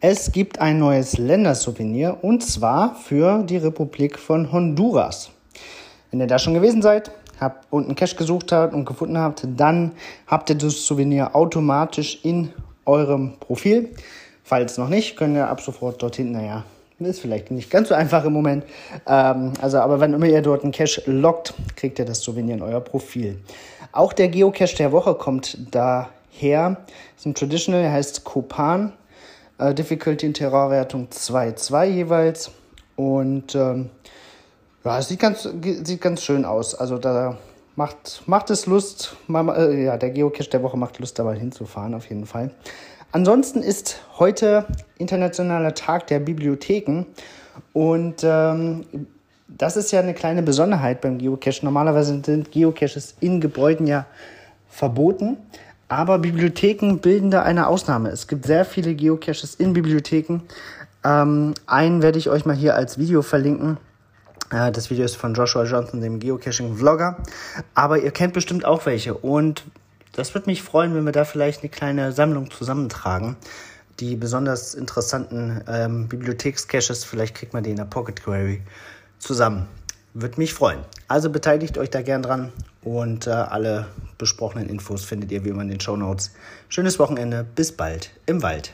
Es gibt ein neues Ländersouvenir und zwar für die Republik von Honduras. Wenn ihr da schon gewesen seid, habt unten Cash gesucht habt und gefunden habt, dann habt ihr das Souvenir automatisch in eurem Profil. Falls noch nicht, könnt ihr ab sofort dorthin, naja, ist vielleicht nicht ganz so einfach im Moment. Ähm, also, aber wenn immer ihr dort einen Cache lockt, kriegt ihr das Souvenir in euer Profil. Auch der Geocache der Woche kommt daher. Ist ein Traditional, heißt Kopan. Äh, Difficulty in Terrorwertung 2-2 jeweils. Und ähm, ja, es sieht ganz, sieht ganz schön aus. Also da macht, macht es Lust. Mal, äh, ja, der Geocache der Woche macht Lust, da mal hinzufahren, auf jeden Fall. Ansonsten ist heute Internationaler Tag der Bibliotheken und ähm, das ist ja eine kleine Besonderheit beim Geocache. Normalerweise sind Geocaches in Gebäuden ja verboten, aber Bibliotheken bilden da eine Ausnahme. Es gibt sehr viele Geocaches in Bibliotheken. Ähm, einen werde ich euch mal hier als Video verlinken. Äh, das Video ist von Joshua Johnson, dem Geocaching-Vlogger. Aber ihr kennt bestimmt auch welche. Und das würde mich freuen, wenn wir da vielleicht eine kleine Sammlung zusammentragen. Die besonders interessanten ähm, Bibliothekscaches, vielleicht kriegt man die in der Pocket Query zusammen. Würde mich freuen. Also beteiligt euch da gern dran und äh, alle besprochenen Infos findet ihr wie immer in den Show Notes. Schönes Wochenende, bis bald im Wald.